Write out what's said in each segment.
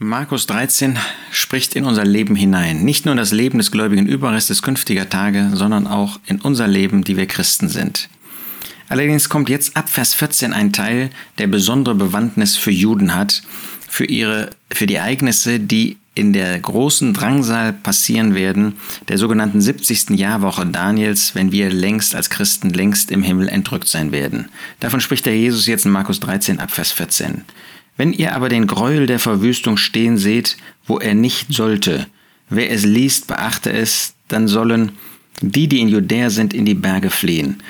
Markus 13 spricht in unser Leben hinein. Nicht nur das Leben des gläubigen Überrestes künftiger Tage, sondern auch in unser Leben, die wir Christen sind. Allerdings kommt jetzt ab Vers 14 ein Teil, der besondere Bewandtnis für Juden hat, für ihre, für die Ereignisse, die in der großen Drangsal passieren werden, der sogenannten 70. Jahrwoche Daniels, wenn wir längst als Christen längst im Himmel entrückt sein werden. Davon spricht der Jesus jetzt in Markus 13 ab Vers 14. Wenn ihr aber den Gräuel der Verwüstung stehen seht, wo er nicht sollte, wer es liest, beachte es, dann sollen die, die in Judäa sind, in die Berge fliehen.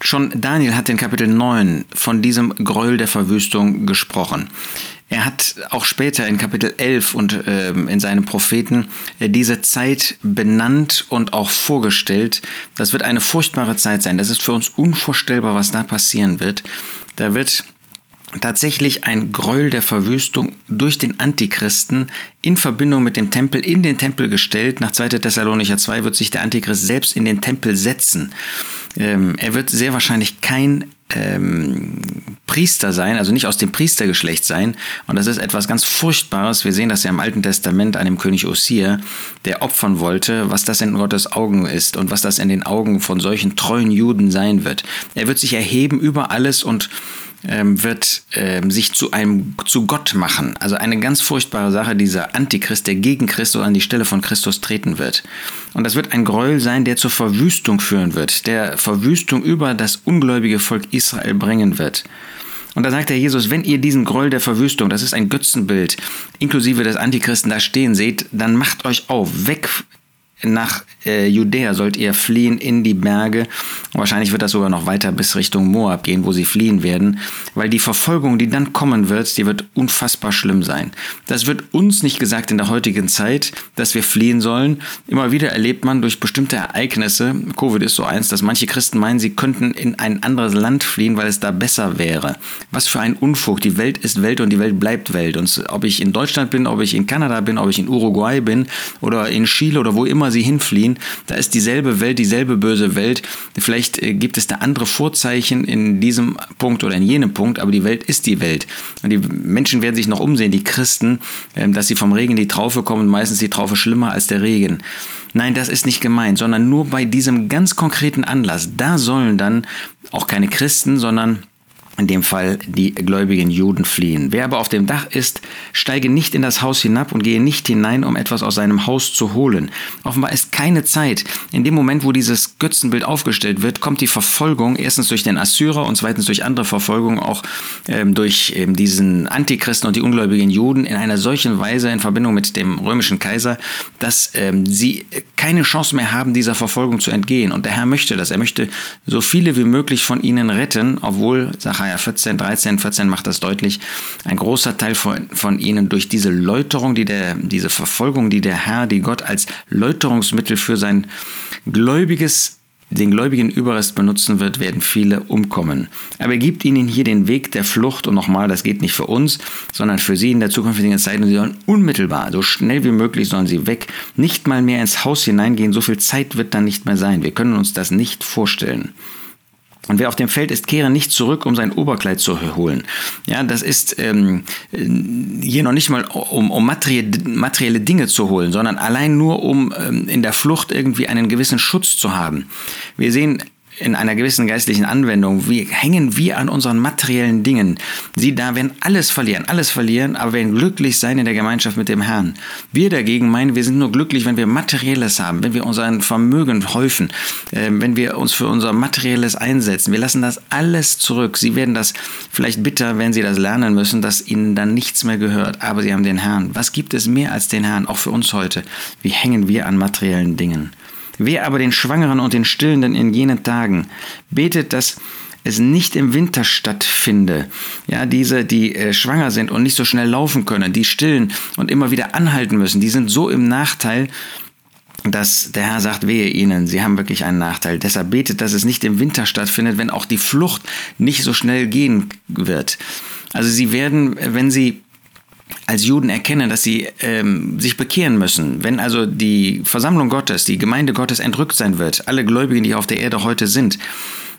Schon Daniel hat in Kapitel 9 von diesem Gräuel der Verwüstung gesprochen. Er hat auch später in Kapitel 11 und äh, in seinem Propheten diese Zeit benannt und auch vorgestellt. Das wird eine furchtbare Zeit sein. Das ist für uns unvorstellbar, was da passieren wird. Da wird tatsächlich ein Gräuel der Verwüstung durch den Antichristen in Verbindung mit dem Tempel in den Tempel gestellt. Nach 2. Thessalonicher 2 wird sich der Antichrist selbst in den Tempel setzen. Ähm, er wird sehr wahrscheinlich kein ähm, Priester sein, also nicht aus dem Priestergeschlecht sein. Und das ist etwas ganz Furchtbares. Wir sehen das ja im Alten Testament an dem König Osir, der opfern wollte, was das in Gottes Augen ist und was das in den Augen von solchen treuen Juden sein wird. Er wird sich erheben über alles und ähm, wird ähm, sich zu einem zu Gott machen. Also eine ganz furchtbare Sache, dieser Antichrist, der gegen Christus an die Stelle von Christus treten wird. Und das wird ein Gräuel sein, der zur Verwüstung führen wird, der Verwüstung über das ungläubige Volk Israel bringen wird. Und da sagt der Jesus, wenn ihr diesen Gräuel der Verwüstung, das ist ein Götzenbild, inklusive des Antichristen da stehen seht, dann macht euch auf, weg nach äh, Judäa sollt ihr fliehen in die Berge. Wahrscheinlich wird das sogar noch weiter bis Richtung Moab gehen, wo sie fliehen werden, weil die Verfolgung, die dann kommen wird, die wird unfassbar schlimm sein. Das wird uns nicht gesagt in der heutigen Zeit, dass wir fliehen sollen. Immer wieder erlebt man durch bestimmte Ereignisse, Covid ist so eins, dass manche Christen meinen, sie könnten in ein anderes Land fliehen, weil es da besser wäre. Was für ein Unfug. Die Welt ist Welt und die Welt bleibt Welt. Und ob ich in Deutschland bin, ob ich in Kanada bin, ob ich in Uruguay bin oder in Chile oder wo immer sie hinfliehen, da ist dieselbe Welt, dieselbe böse Welt. Vielleicht äh, gibt es da andere Vorzeichen in diesem Punkt oder in jenem Punkt, aber die Welt ist die Welt. Und die Menschen werden sich noch umsehen, die Christen, ähm, dass sie vom Regen in die Traufe kommen, meistens die Traufe schlimmer als der Regen. Nein, das ist nicht gemeint, sondern nur bei diesem ganz konkreten Anlass. Da sollen dann auch keine Christen, sondern in dem Fall die gläubigen Juden fliehen. Wer aber auf dem Dach ist, steige nicht in das Haus hinab und gehe nicht hinein, um etwas aus seinem Haus zu holen. Offenbar ist keine Zeit. In dem Moment, wo dieses Götzenbild aufgestellt wird, kommt die Verfolgung erstens durch den Assyrer und zweitens durch andere Verfolgung, auch ähm, durch ähm, diesen Antichristen und die ungläubigen Juden in einer solchen Weise in Verbindung mit dem römischen Kaiser, dass ähm, sie keine Chance mehr haben, dieser Verfolgung zu entgehen. Und der Herr möchte das. Er möchte so viele wie möglich von ihnen retten, obwohl, Sache Sacharja 14, 13, 14 macht das deutlich, ein großer Teil von, von ihnen durch diese Läuterung, die der, diese Verfolgung, die der Herr, die Gott als Läuterungsmittel für sein gläubiges den gläubigen Überrest benutzen wird, werden viele umkommen. Aber er gibt ihnen hier den Weg der Flucht und nochmal, das geht nicht für uns, sondern für sie in der zukünftigen Zeit und sie sollen unmittelbar, so schnell wie möglich sollen sie weg, nicht mal mehr ins Haus hineingehen, so viel Zeit wird dann nicht mehr sein. Wir können uns das nicht vorstellen. Und wer auf dem Feld ist, kehre nicht zurück, um sein Oberkleid zu holen. Ja, das ist ähm, hier noch nicht mal, um, um materielle Dinge zu holen, sondern allein nur, um ähm, in der Flucht irgendwie einen gewissen Schutz zu haben. Wir sehen in einer gewissen geistlichen Anwendung, wie hängen wir an unseren materiellen Dingen. Sie da werden alles verlieren, alles verlieren, aber werden glücklich sein in der Gemeinschaft mit dem Herrn. Wir dagegen meinen, wir sind nur glücklich, wenn wir Materielles haben, wenn wir unser Vermögen häufen, äh, wenn wir uns für unser Materielles einsetzen. Wir lassen das alles zurück. Sie werden das vielleicht bitter, wenn sie das lernen müssen, dass ihnen dann nichts mehr gehört, aber sie haben den Herrn. Was gibt es mehr als den Herrn, auch für uns heute? Wie hängen wir an materiellen Dingen? Wer aber den Schwangeren und den Stillenden in jenen Tagen betet, dass es nicht im Winter stattfinde. Ja, diese, die äh, schwanger sind und nicht so schnell laufen können, die stillen und immer wieder anhalten müssen, die sind so im Nachteil, dass der Herr sagt, wehe ihnen, sie haben wirklich einen Nachteil. Deshalb betet, dass es nicht im Winter stattfindet, wenn auch die Flucht nicht so schnell gehen wird. Also sie werden, wenn sie als Juden erkennen, dass sie ähm, sich bekehren müssen. Wenn also die Versammlung Gottes, die Gemeinde Gottes entrückt sein wird, alle Gläubigen, die auf der Erde heute sind,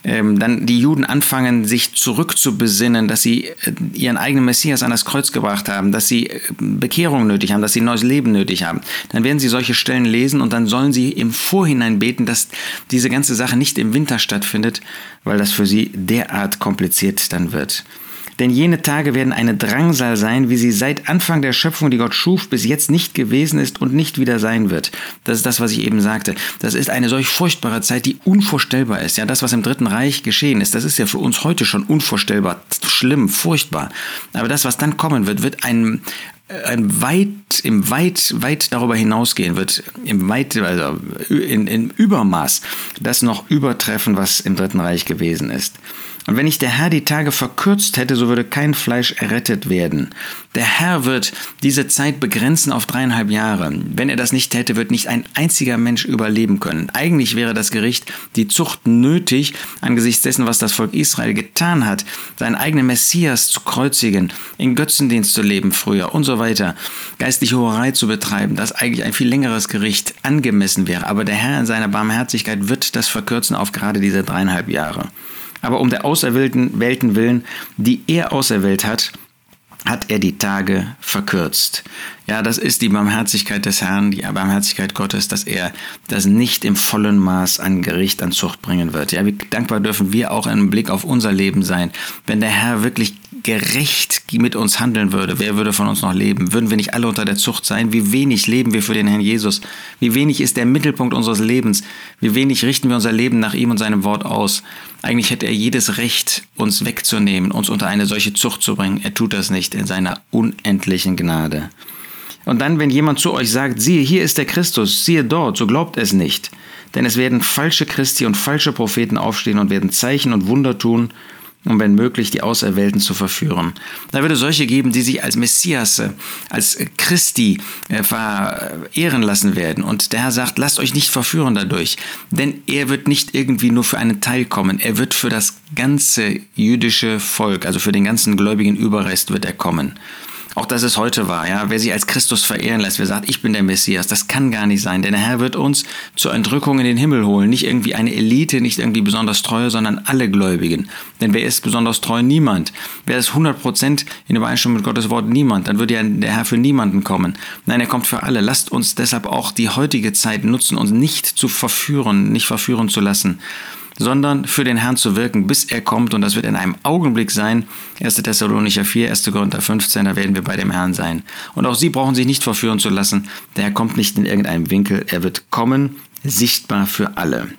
ähm, dann die Juden anfangen, sich zurückzubesinnen, dass sie äh, ihren eigenen Messias an das Kreuz gebracht haben, dass sie äh, Bekehrung nötig haben, dass sie neues Leben nötig haben, dann werden sie solche Stellen lesen und dann sollen sie im Vorhinein beten, dass diese ganze Sache nicht im Winter stattfindet, weil das für sie derart kompliziert dann wird. Denn jene Tage werden eine Drangsal sein, wie sie seit Anfang der Schöpfung, die Gott schuf, bis jetzt nicht gewesen ist und nicht wieder sein wird. Das ist das, was ich eben sagte. Das ist eine solch furchtbare Zeit, die unvorstellbar ist. Ja, das, was im Dritten Reich geschehen ist, das ist ja für uns heute schon unvorstellbar, schlimm, furchtbar. Aber das, was dann kommen wird, wird ein, ein weit, im weit, weit darüber hinausgehen wird, im weit, also in, in Übermaß, das noch übertreffen, was im Dritten Reich gewesen ist. Und wenn nicht der Herr die Tage verkürzt hätte, so würde kein Fleisch errettet werden. Der Herr wird diese Zeit begrenzen auf dreieinhalb Jahre. Wenn er das nicht hätte, wird nicht ein einziger Mensch überleben können. Eigentlich wäre das Gericht, die Zucht nötig, angesichts dessen, was das Volk Israel getan hat, seinen eigenen Messias zu kreuzigen, in Götzendienst zu leben früher und so weiter, geistliche Horerei zu betreiben, dass eigentlich ein viel längeres Gericht angemessen wäre. Aber der Herr in seiner Barmherzigkeit wird das verkürzen auf gerade diese dreieinhalb Jahre aber um der auserwählten Welten willen, die er auserwählt hat, hat er die Tage verkürzt. Ja, das ist die Barmherzigkeit des Herrn, die Barmherzigkeit Gottes, dass er das nicht im vollen Maß an Gericht, an Zucht bringen wird. Ja, wie dankbar dürfen wir auch im Blick auf unser Leben sein, wenn der Herr wirklich gerecht mit uns handeln würde, wer würde von uns noch leben? Würden wir nicht alle unter der Zucht sein? Wie wenig leben wir für den Herrn Jesus? Wie wenig ist der Mittelpunkt unseres Lebens? Wie wenig richten wir unser Leben nach ihm und seinem Wort aus? Eigentlich hätte er jedes Recht, uns wegzunehmen, uns unter eine solche Zucht zu bringen. Er tut das nicht in seiner unendlichen Gnade. Und dann, wenn jemand zu euch sagt, siehe, hier ist der Christus, siehe dort, so glaubt es nicht. Denn es werden falsche Christi und falsche Propheten aufstehen und werden Zeichen und Wunder tun um wenn möglich die Auserwählten zu verführen. Da würde solche geben, die sich als Messias, als Christi äh, verehren lassen werden. Und der Herr sagt, lasst euch nicht verführen dadurch, denn er wird nicht irgendwie nur für einen Teil kommen, er wird für das ganze jüdische Volk, also für den ganzen gläubigen Überrest wird er kommen. Auch dass es heute war, ja. Wer sich als Christus verehren lässt, wer sagt, ich bin der Messias, das kann gar nicht sein. Denn der Herr wird uns zur Entrückung in den Himmel holen. Nicht irgendwie eine Elite, nicht irgendwie besonders treue, sondern alle Gläubigen. Denn wer ist besonders treu? Niemand. Wer ist 100% in Übereinstimmung mit Gottes Wort? Niemand. Dann würde ja der Herr für niemanden kommen. Nein, er kommt für alle. Lasst uns deshalb auch die heutige Zeit nutzen, uns nicht zu verführen, nicht verführen zu lassen sondern für den Herrn zu wirken, bis er kommt. Und das wird in einem Augenblick sein. 1. Thessalonicher 4, 1. Korinther 15, da werden wir bei dem Herrn sein. Und auch Sie brauchen sich nicht verführen zu lassen. Der Herr kommt nicht in irgendeinem Winkel. Er wird kommen, sichtbar für alle.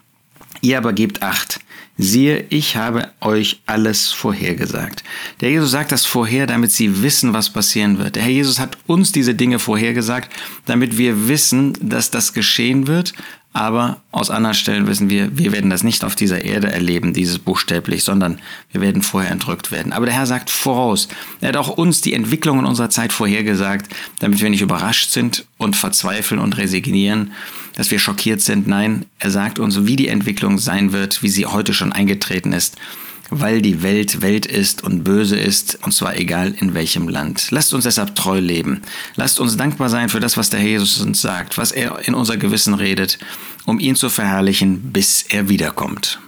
Ihr aber gebt acht. Siehe, ich habe euch alles vorhergesagt. Der Jesus sagt das vorher, damit sie wissen, was passieren wird. Der Herr Jesus hat uns diese Dinge vorhergesagt, damit wir wissen, dass das geschehen wird, aber aus anderen Stellen wissen wir, wir werden das nicht auf dieser Erde erleben, dieses buchstäblich, sondern wir werden vorher entrückt werden. Aber der Herr sagt voraus. Er hat auch uns die Entwicklungen unserer Zeit vorhergesagt, damit wir nicht überrascht sind und verzweifeln und resignieren, dass wir schockiert sind. Nein, er sagt uns, wie die Entwicklung sein wird, wie sie heute schon eingetreten ist weil die Welt Welt ist und böse ist, und zwar egal in welchem Land. Lasst uns deshalb treu leben. Lasst uns dankbar sein für das, was der Herr Jesus uns sagt, was er in unser Gewissen redet, um ihn zu verherrlichen, bis er wiederkommt.